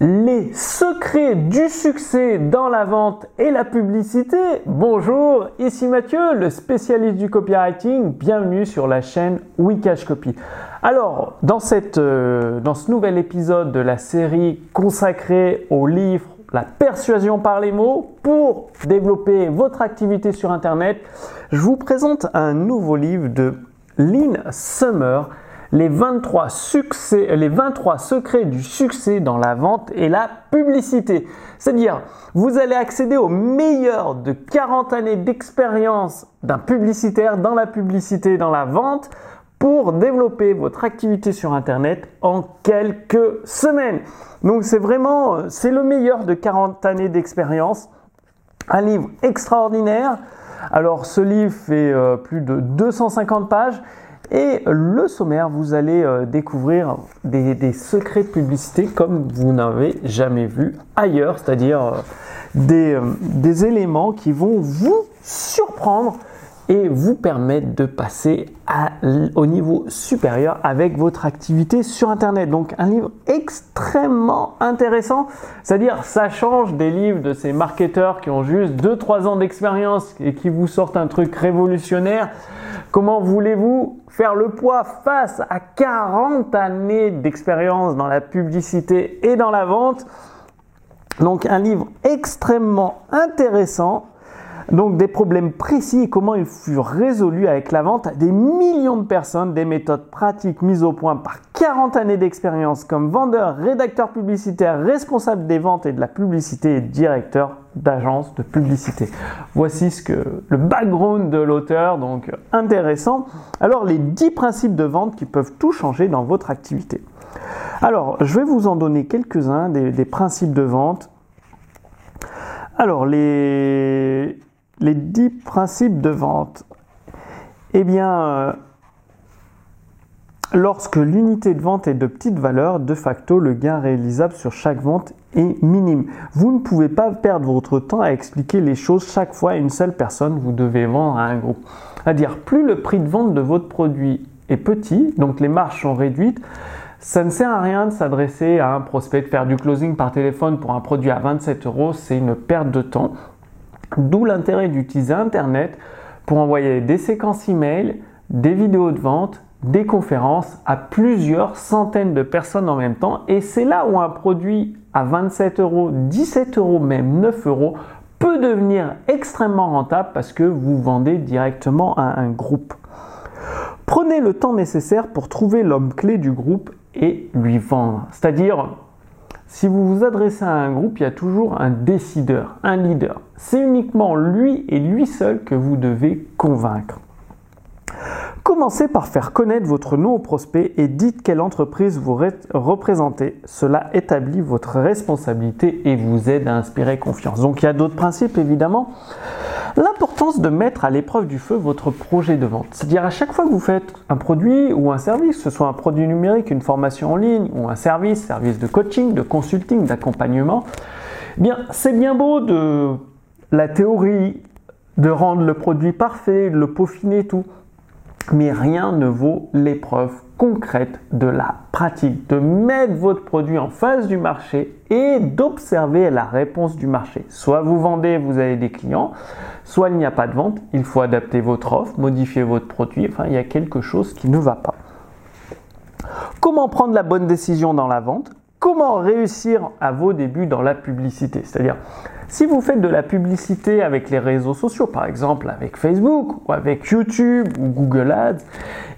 les secrets du succès dans la vente et la publicité. Bonjour, ici Mathieu, le spécialiste du copywriting. Bienvenue sur la chaîne Wikash Copy. Alors, dans, euh, dans ce nouvel épisode de la série consacrée au livre La persuasion par les mots pour développer votre activité sur Internet, je vous présente un nouveau livre de Lynn Summer les 23, succès, les 23 secrets du succès dans la vente et la publicité. C'est-à-dire, vous allez accéder au meilleur de 40 années d'expérience d'un publicitaire dans la publicité dans la vente pour développer votre activité sur Internet en quelques semaines. Donc c'est vraiment, c'est le meilleur de 40 années d'expérience. Un livre extraordinaire. Alors ce livre fait euh, plus de 250 pages et le sommaire, vous allez euh, découvrir des, secrets de publicité comme vous n'avez jamais vu ailleurs, c'est-à-dire euh, euh, des, éléments qui vont vous surprendre et vous permettre de passer au niveau supérieur avec votre activité sur Internet. Donc un livre extrêmement intéressant, c'est-à-dire ça change des livres de ces marketeurs qui ont juste 2-3 ans d'expérience et qui vous sortent un truc révolutionnaire. Comment voulez-vous faire le poids face à 40 années d'expérience dans la publicité et dans la vente? Donc un livre extrêmement intéressant. Donc des problèmes précis et comment ils furent résolus avec la vente à des millions de personnes, des méthodes pratiques mises au point par 40 années d'expérience comme vendeur, rédacteur publicitaire, responsable des ventes et de la publicité et directeur d'agence de publicité. Voici ce que le background de l'auteur, donc intéressant. Alors les 10 principes de vente qui peuvent tout changer dans votre activité. Alors, je vais vous en donner quelques-uns des, principes de vente. Alors, les, les 10 principes de vente. Eh bien, euh, lorsque l'unité de vente est de petite valeur, de facto, le gain réalisable sur chaque vente est minime. Vous ne pouvez pas perdre votre temps à expliquer les choses chaque fois à une seule personne, vous devez vendre à un groupe. C'est-à-dire, plus le prix de vente de votre produit est petit, donc les marges sont réduites, ça ne sert à rien de s'adresser à un prospect, de faire du closing par téléphone pour un produit à 27 euros, c'est une perte de temps. D'où l'intérêt d'utiliser Internet pour envoyer des séquences email, des vidéos de vente, des conférences à plusieurs centaines de personnes en même temps. Et c'est là où un produit à 27 euros, 17 euros, même 9 euros peut devenir extrêmement rentable parce que vous vendez directement à un groupe. Prenez le temps nécessaire pour trouver l'homme clé du groupe et lui vendre. C'est-à-dire, si vous vous adressez à un groupe, il y a toujours un décideur, un leader. C'est uniquement lui et lui seul que vous devez convaincre. Commencez par faire connaître votre nom au prospect et dites quelle entreprise vous représentez. Cela établit votre responsabilité et vous aide à inspirer confiance. Donc il y a d'autres principes évidemment. L'importance de mettre à l'épreuve du feu votre projet de vente. C'est-à-dire à chaque fois que vous faites un produit ou un service, que ce soit un produit numérique, une formation en ligne ou un service, service de coaching, de consulting, d'accompagnement, eh bien c'est bien beau de la théorie, de rendre le produit parfait, de le peaufiner tout mais rien ne vaut l'épreuve concrète de la pratique, de mettre votre produit en face du marché et d'observer la réponse du marché. Soit vous vendez, vous avez des clients, soit il n'y a pas de vente, il faut adapter votre offre, modifier votre produit, enfin il y a quelque chose qui ne va pas. Comment prendre la bonne décision dans la vente? Comment réussir à vos débuts dans la publicité? C'est-à-dire, si vous faites de la publicité avec les réseaux sociaux, par exemple avec Facebook ou avec YouTube ou Google Ads,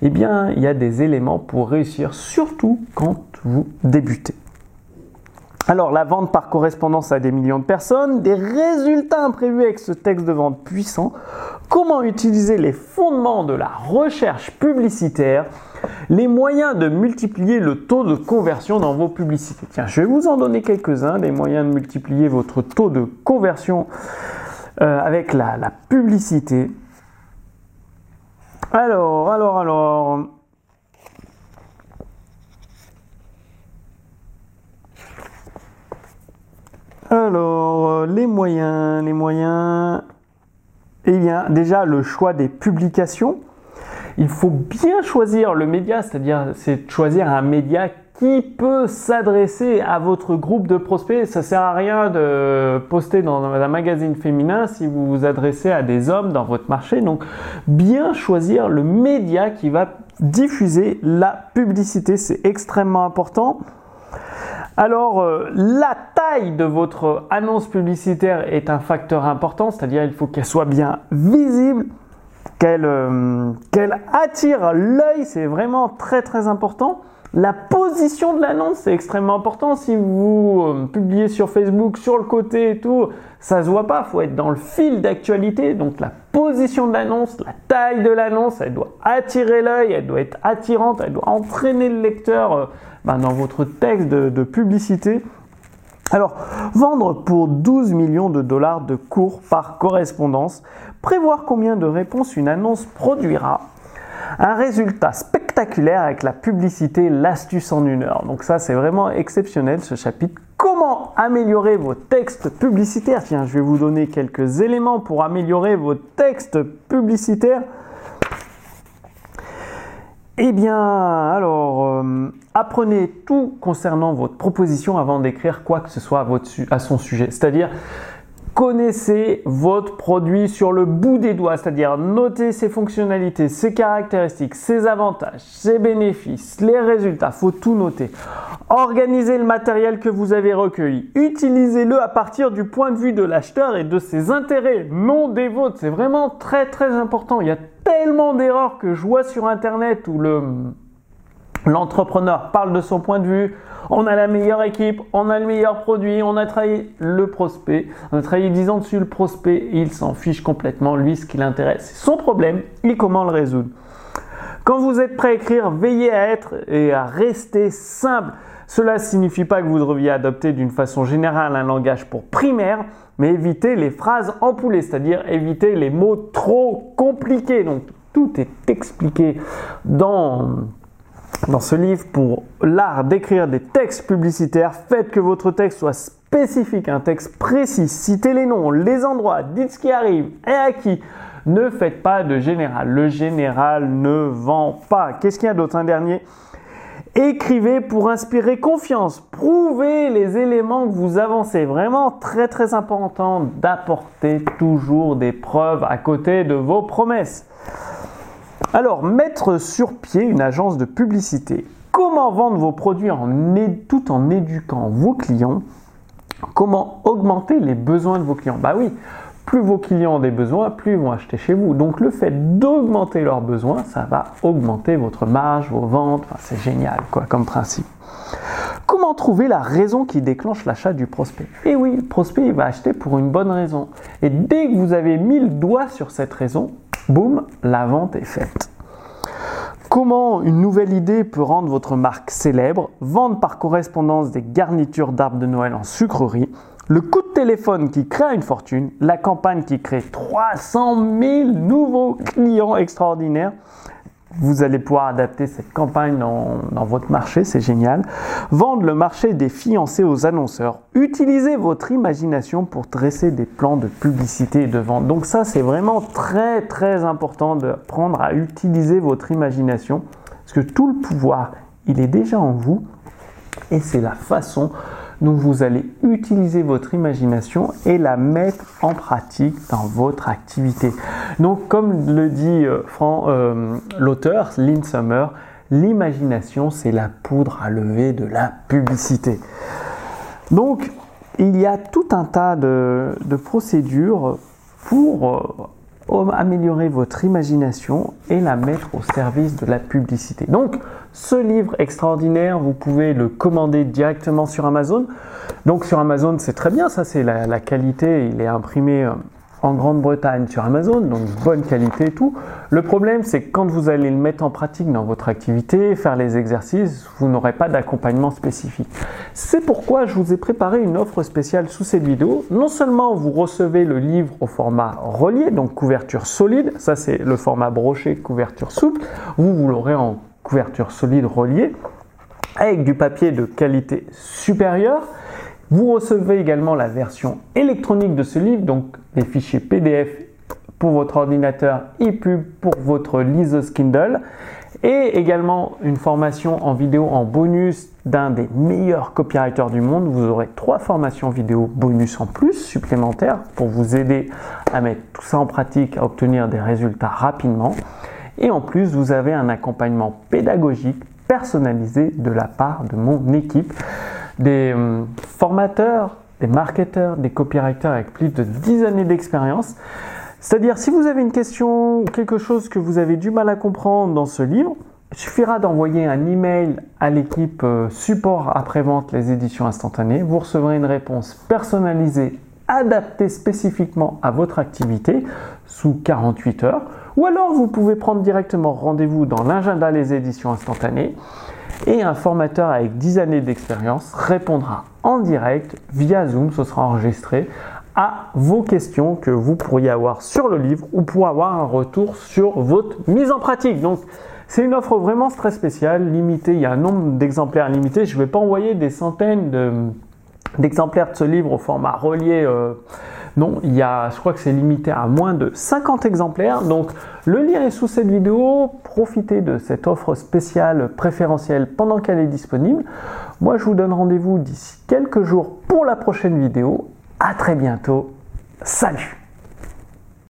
eh bien, il y a des éléments pour réussir, surtout quand vous débutez. Alors, la vente par correspondance à des millions de personnes, des résultats imprévus avec ce texte de vente puissant, comment utiliser les fondements de la recherche publicitaire, les moyens de multiplier le taux de conversion dans vos publicités. Tiens, je vais vous en donner quelques-uns, des moyens de multiplier votre taux de conversion euh, avec la, publicité. Alors, alors, alors. Alors, euh, les moyens, les moyens. Eh bien, déjà, le choix des publications. Il faut bien choisir le média, c'est-à-dire c'est choisir un média qui peut s'adresser à votre groupe de prospects. Ça sert à rien de poster dans un magazine féminin si vous vous adressez à des hommes dans votre marché. Donc, bien choisir le média qui va diffuser la publicité, c'est extrêmement important. Alors, euh, la taille de votre annonce publicitaire est un facteur important, c'est-à-dire il faut qu'elle soit bien visible, qu'elle euh, attire l'œil, c'est vraiment très très important. La position de l'annonce, c'est extrêmement important. Si vous euh, publiez sur Facebook, sur le côté et tout, ça se voit pas. Il faut être dans le fil d'actualité. Donc la position de l'annonce, la taille de l'annonce, elle doit attirer l'œil, elle doit être attirante, elle doit entraîner le lecteur euh, ben, dans votre texte de publicité. Alors, vendre pour 12 millions de dollars de cours par correspondance, prévoir combien de réponses une annonce produira, un résultat spectaculaire avec la publicité, l'astuce en une heure. Donc ça, c'est vraiment exceptionnel ce chapitre. Comment améliorer vos textes publicitaires? Tiens, je vais vous donner quelques éléments pour améliorer vos textes publicitaires. Eh bien, alors, euh, apprenez tout concernant votre proposition avant d'écrire quoi que ce soit à, son sujet. C'est-à-dire, connaissez votre produit sur le bout des doigts, c'est-à-dire notez ses fonctionnalités, ses caractéristiques, ses avantages, ses bénéfices, les résultats, faut tout noter. Organisez le matériel que vous avez recueilli, utilisez-le à partir du point de vue de l'acheteur et de ses intérêts, non des vôtres. C'est vraiment très très important. Il y a tellement d'erreurs que je vois sur internet où le l'entrepreneur parle de son point de vue, on a la meilleure équipe, on a le meilleur produit, on a travaillé le prospect, on a travaillé 10 ans dessus le prospect, il s'en fiche complètement, lui ce qui l'intéresse, c'est son problème et comment le résoudre. Quand vous êtes prêt à écrire, veillez à être et à rester simple. Cela ne signifie pas que vous devriez adopter d'une façon générale un langage pour primaire, mais évitez les phrases empoulées, c'est-à-dire éviter les mots trop compliqués. Donc tout est expliqué dans dans ce livre pour l'art d'écrire des textes publicitaires. Faites que votre texte soit spécifique, un texte précis. Citez les noms, les endroits, dites ce qui arrive et à qui. Ne faites pas de général. Le général ne vend pas. Qu'est-ce qu'il y a d'autre Un dernier? Écrivez pour inspirer confiance. Prouvez les éléments que vous avancez. Vraiment très très important d'apporter toujours des preuves à côté de vos promesses. Alors, mettre sur pied une agence de publicité. Comment vendre vos produits tout en éduquant vos clients Comment augmenter les besoins de vos clients Bah oui, plus vos clients ont des besoins, plus ils vont acheter chez vous. Donc le fait d'augmenter leurs besoins, ça va augmenter votre marge, vos ventes. c'est génial, quoi, comme principe. Comment trouver la raison qui déclenche l'achat du prospect? Eh oui, le prospect, va acheter pour une bonne raison. Et dès que vous avez mis le doigt sur cette raison, boum, la vente est faite. Comment une nouvelle idée peut rendre votre marque célèbre? Vendre par correspondance des garnitures d'arbres de Noël en sucrerie, le coup de téléphone qui crée une fortune, la campagne qui crée 300 000 nouveaux clients extraordinaires, vous allez pouvoir adapter cette campagne dans, votre marché, c'est génial. Vendre le marché des fiancés aux annonceurs. Utilisez votre imagination pour dresser des plans de publicité et de vente. Donc ça, c'est vraiment très très important d'apprendre à utiliser votre imagination parce que tout le pouvoir, il est déjà en vous et c'est la façon donc vous allez utiliser votre imagination et la mettre en pratique dans votre activité. Donc comme le dit euh, euh, l'auteur Lynn Summer, l'imagination c'est la poudre à lever de la publicité. Donc il y a tout un tas de, procédures pour euh, améliorer votre imagination et la mettre au service de la publicité. Donc ce livre extraordinaire, vous pouvez le commander directement sur Amazon. Donc sur Amazon, c'est très bien, ça c'est la, qualité, il est imprimé euh, en Grande-Bretagne sur Amazon, donc bonne qualité et tout. Le problème, c'est que quand vous allez le mettre en pratique dans votre activité, faire les exercices, vous n'aurez pas d'accompagnement spécifique. C'est pourquoi je vous ai préparé une offre spéciale sous cette vidéo. Non seulement vous recevez le livre au format relié, donc couverture solide, ça c'est le format broché, couverture souple, vous, vous l'aurez en couverture solide reliée avec du papier de qualité supérieure. Vous recevez également la version électronique de ce livre, donc les fichiers PDF pour votre ordinateur, e-pub pour votre liseuse Kindle. Et également une formation en vidéo en bonus d'un des meilleurs copywriters du monde. Vous aurez trois formations vidéo bonus en plus supplémentaires pour vous aider à mettre tout ça en pratique, à obtenir des résultats rapidement. Et en plus, vous avez un accompagnement pédagogique personnalisé de la part de mon équipe, des euh, formateurs, des marketeurs, des copywriters avec plus de 10 années d'expérience. C'est-à-dire, si vous avez une question ou quelque chose que vous avez du mal à comprendre dans ce livre, il suffira d'envoyer un email à l'équipe euh, support après-vente les éditions instantanées. Vous recevrez une réponse personnalisée, adaptée spécifiquement à votre activité sous 48 heures. Ou alors, vous pouvez prendre directement rendez-vous dans l'agenda les éditions instantanées et un formateur avec 10 années d'expérience répondra en direct via Zoom, ce sera enregistré à vos questions que vous pourriez avoir sur le livre ou pour avoir un retour sur votre mise en pratique. Donc, c'est une offre vraiment très spéciale, limitée. Il y a un nombre d'exemplaires limités. Je ne vais pas envoyer des centaines d'exemplaires de, ce livre au format relié. Euh, non, il y a, je crois que c'est limité à moins de 50 exemplaires. Donc, le lien est sous cette vidéo. Profitez de cette offre spéciale préférentielle pendant qu'elle est disponible. Moi, je vous donne rendez-vous d'ici quelques jours pour la prochaine vidéo à très bientôt. Salut